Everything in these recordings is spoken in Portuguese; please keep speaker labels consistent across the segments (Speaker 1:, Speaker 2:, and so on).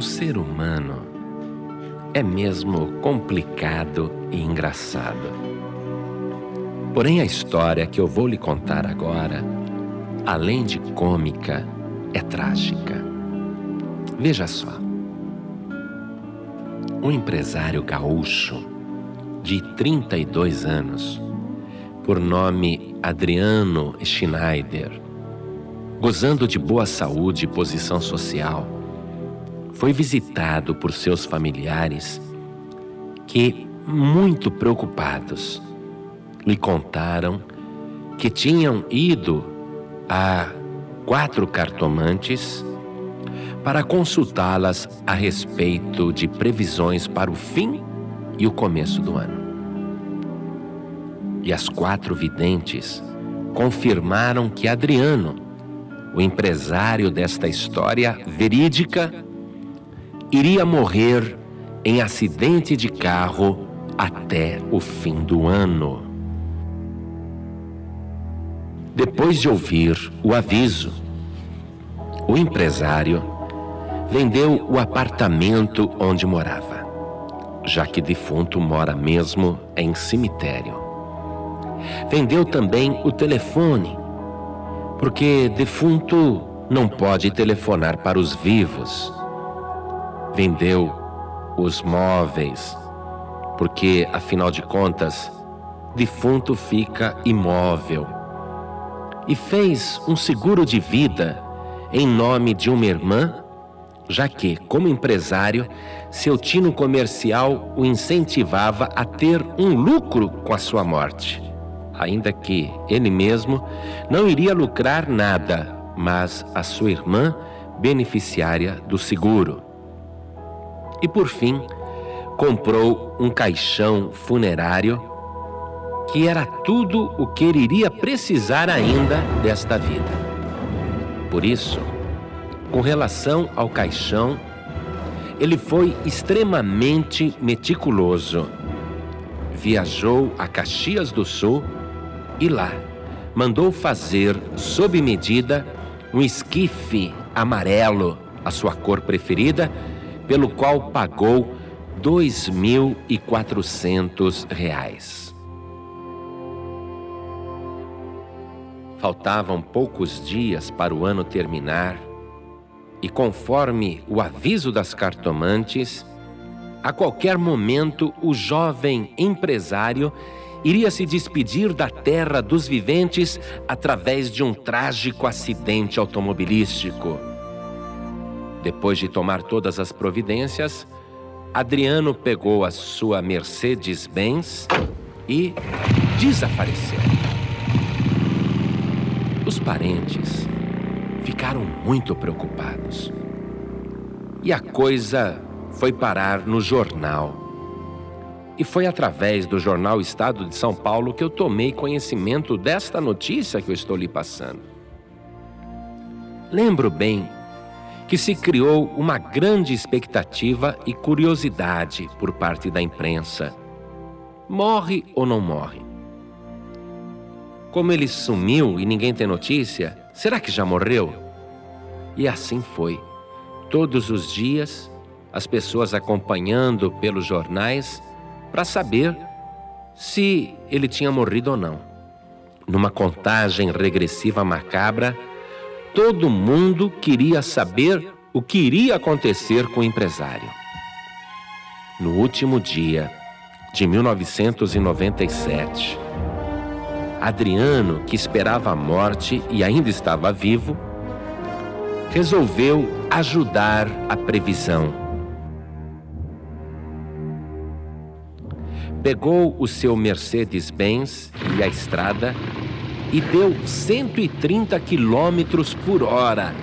Speaker 1: O ser humano é mesmo complicado e engraçado. Porém, a história que eu vou lhe contar agora, além de cômica, é trágica. Veja só. Um empresário gaúcho de 32 anos, por nome Adriano Schneider, gozando de boa saúde e posição social, foi visitado por seus familiares que, muito preocupados, lhe contaram que tinham ido a quatro cartomantes para consultá-las a respeito de previsões para o fim e o começo do ano. E as quatro videntes confirmaram que Adriano, o empresário desta história verídica, iria morrer em acidente de carro até o fim do ano. Depois de ouvir o aviso, o empresário vendeu o apartamento onde morava, já que defunto mora mesmo em cemitério. Vendeu também o telefone, porque defunto não pode telefonar para os vivos vendeu os móveis, porque, afinal de contas, defunto fica imóvel. E fez um seguro de vida em nome de uma irmã, já que, como empresário, seu tino comercial o incentivava a ter um lucro com a sua morte. Ainda que ele mesmo não iria lucrar nada, mas a sua irmã beneficiária do seguro. E por fim, comprou um caixão funerário que era tudo o que ele iria precisar ainda desta vida. Por isso, com relação ao caixão, ele foi extremamente meticuloso. Viajou a Caxias do Sul e lá mandou fazer, sob medida, um esquife amarelo, a sua cor preferida, pelo qual pagou R$ 2.400. Faltavam poucos dias para o ano terminar e, conforme o aviso das cartomantes, a qualquer momento o jovem empresário iria se despedir da terra dos viventes através de um trágico acidente automobilístico. Depois de tomar todas as providências, Adriano pegou a sua Mercedes-Benz e desapareceu. Os parentes ficaram muito preocupados. E a coisa foi parar no jornal. E foi através do jornal Estado de São Paulo que eu tomei conhecimento desta notícia que eu estou lhe passando. Lembro bem que se criou uma grande expectativa e curiosidade por parte da imprensa. Morre ou não morre? Como ele sumiu e ninguém tem notícia, será que já morreu? E assim foi. Todos os dias, as pessoas acompanhando pelos jornais para saber se ele tinha morrido ou não. Numa contagem regressiva macabra, todo mundo queria saber o que iria acontecer com o empresário. No último dia de 1997, Adriano, que esperava a morte e ainda estava vivo, resolveu ajudar a previsão. Pegou o seu Mercedes-Benz e a estrada e deu 130 quilômetros por hora.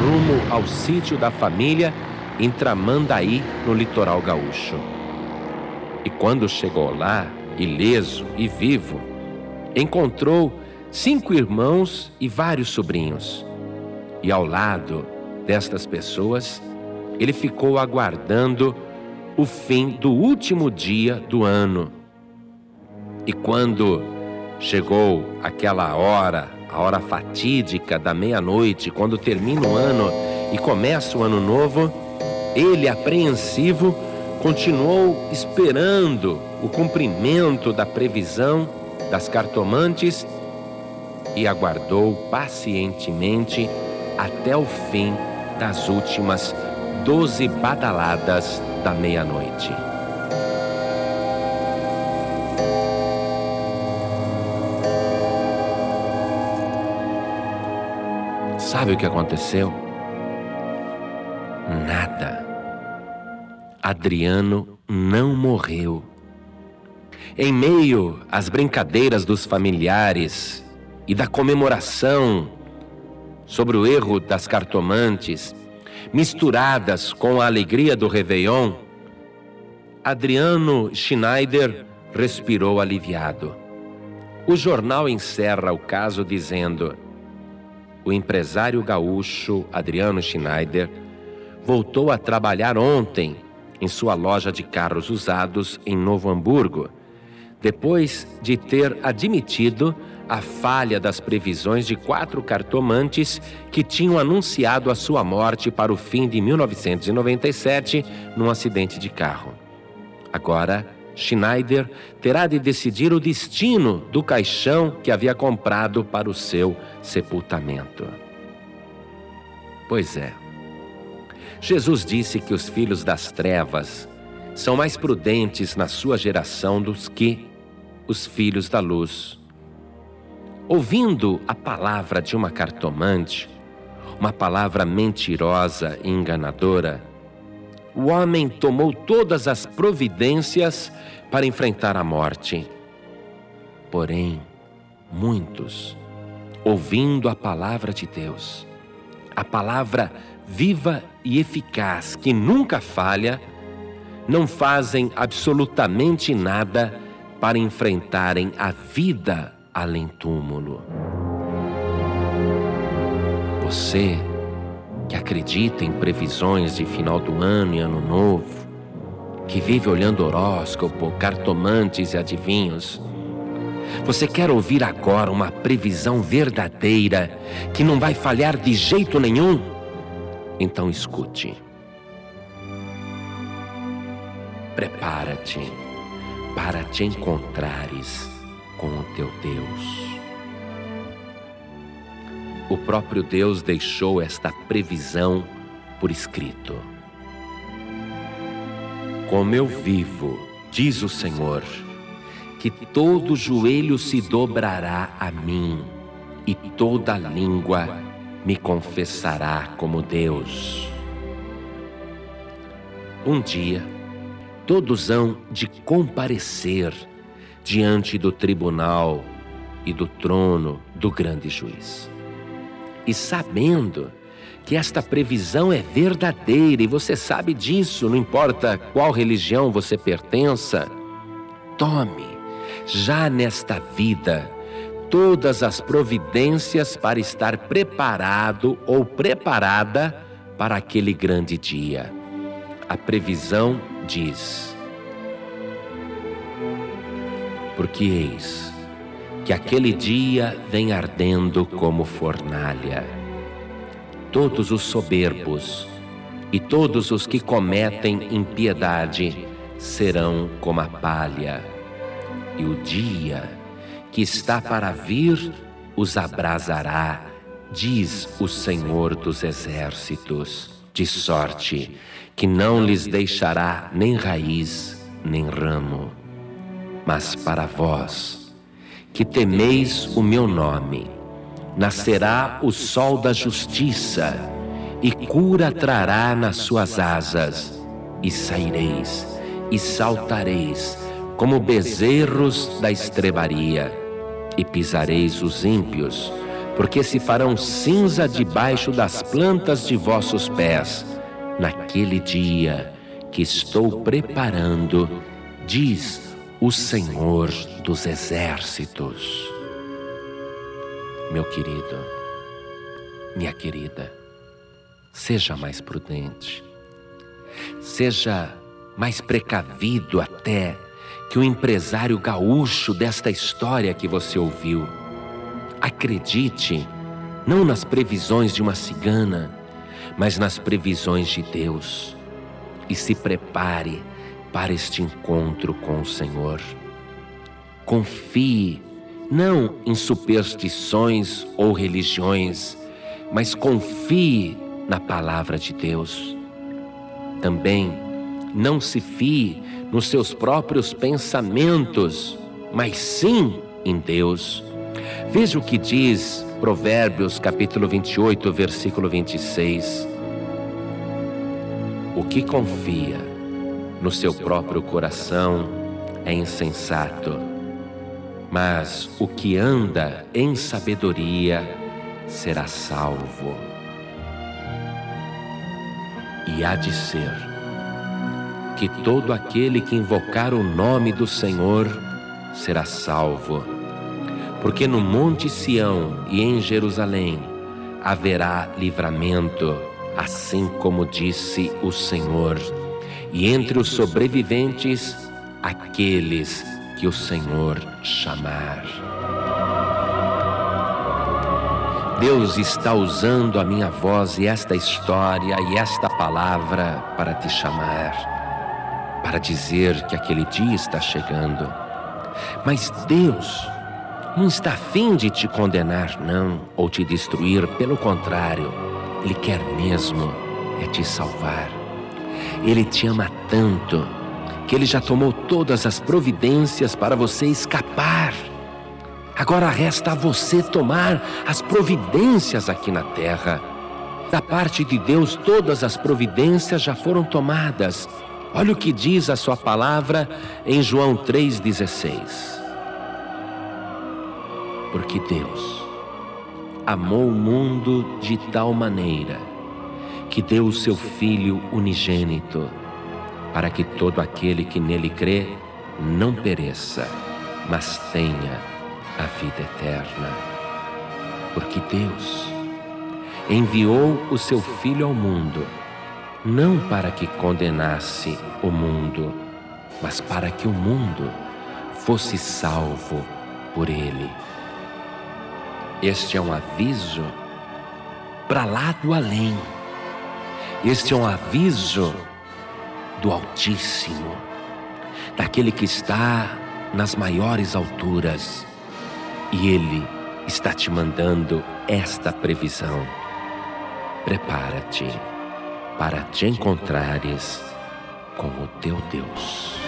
Speaker 1: Rumo ao sítio da família em Tramandaí, no litoral gaúcho. E quando chegou lá, ileso e vivo, encontrou cinco irmãos e vários sobrinhos. E ao lado destas pessoas, ele ficou aguardando o fim do último dia do ano. E quando chegou aquela hora a hora fatídica da meia-noite, quando termina o ano e começa o ano novo, ele, apreensivo, continuou esperando o cumprimento da previsão das cartomantes e aguardou pacientemente até o fim das últimas doze badaladas da meia-noite. Sabe o que aconteceu? Nada. Adriano não morreu. Em meio às brincadeiras dos familiares e da comemoração sobre o erro das cartomantes, misturadas com a alegria do Réveillon, Adriano Schneider respirou aliviado. O jornal encerra o caso dizendo: o empresário gaúcho Adriano Schneider voltou a trabalhar ontem em sua loja de carros usados em Novo Hamburgo, depois de ter admitido a falha das previsões de quatro cartomantes que tinham anunciado a sua morte para o fim de 1997 num acidente de carro. Agora, Schneider terá de decidir o destino do caixão que havia comprado para o seu sepultamento. Pois é. Jesus disse que os filhos das trevas são mais prudentes na sua geração do que os filhos da luz. Ouvindo a palavra de uma cartomante, uma palavra mentirosa e enganadora, o homem tomou todas as providências para enfrentar a morte. Porém, muitos, ouvindo a palavra de Deus, a palavra viva e eficaz que nunca falha, não fazem absolutamente nada para enfrentarem a vida além túmulo. Você que acredita em previsões de final do ano e ano novo, que vive olhando horóscopo, cartomantes e adivinhos. Você quer ouvir agora uma previsão verdadeira que não vai falhar de jeito nenhum? Então escute. Prepara-te para te encontrares com o teu Deus. O próprio Deus deixou esta previsão por escrito. Como eu vivo, diz o Senhor, que todo joelho se dobrará a mim e toda língua me confessará como Deus. Um dia, todos hão de comparecer diante do tribunal e do trono do grande juiz e sabendo que esta previsão é verdadeira e você sabe disso, não importa qual religião você pertença, tome, já nesta vida, todas as providências para estar preparado ou preparada para aquele grande dia. A previsão diz: Porque eis que aquele dia vem ardendo como fornalha. Todos os soberbos e todos os que cometem impiedade serão como a palha, e o dia que está para vir os abrasará, diz o Senhor dos Exércitos, de sorte que não lhes deixará nem raiz nem ramo. Mas para vós, que temeis o meu nome. Nascerá o sol da justiça, e cura trará nas suas asas, e saireis, e saltareis, como bezerros da estrebaria, e pisareis os ímpios, porque se farão cinza debaixo das plantas de vossos pés, naquele dia que estou preparando, diz o Senhor dos exércitos. Meu querido, minha querida, seja mais prudente, seja mais precavido até que o empresário gaúcho desta história que você ouviu. Acredite, não nas previsões de uma cigana, mas nas previsões de Deus. E se prepare para este encontro com o Senhor. Confie não em superstições ou religiões, mas confie na palavra de Deus. Também não se fie nos seus próprios pensamentos, mas sim em Deus. Veja o que diz Provérbios capítulo 28, versículo 26. O que confia no seu próprio coração é insensato, mas o que anda em sabedoria será salvo. E há de ser que todo aquele que invocar o nome do Senhor será salvo, porque no Monte Sião e em Jerusalém haverá livramento, assim como disse o Senhor, e entre os sobreviventes, aqueles que o Senhor chamar. Deus está usando a minha voz e esta história e esta palavra para te chamar, para dizer que aquele dia está chegando. Mas Deus não está afim de te condenar, não, ou te destruir, pelo contrário, Ele quer mesmo é te salvar. Ele te ama tanto que Ele já tomou todas as providências para você escapar Agora resta a você tomar as providências aqui na terra. Da parte de Deus, todas as providências já foram tomadas. Olha o que diz a sua palavra em João 3,16. Porque Deus amou o mundo de tal maneira que deu o seu Filho unigênito, para que todo aquele que nele crê não pereça, mas tenha a vida eterna. Porque Deus enviou o seu Filho ao mundo, não para que condenasse o mundo, mas para que o mundo fosse salvo por ele. Este é um aviso para lá do além. Este é um aviso do Altíssimo, daquele que está nas maiores alturas e Ele está te mandando esta previsão. Prepara-te para te encontrares com o teu Deus.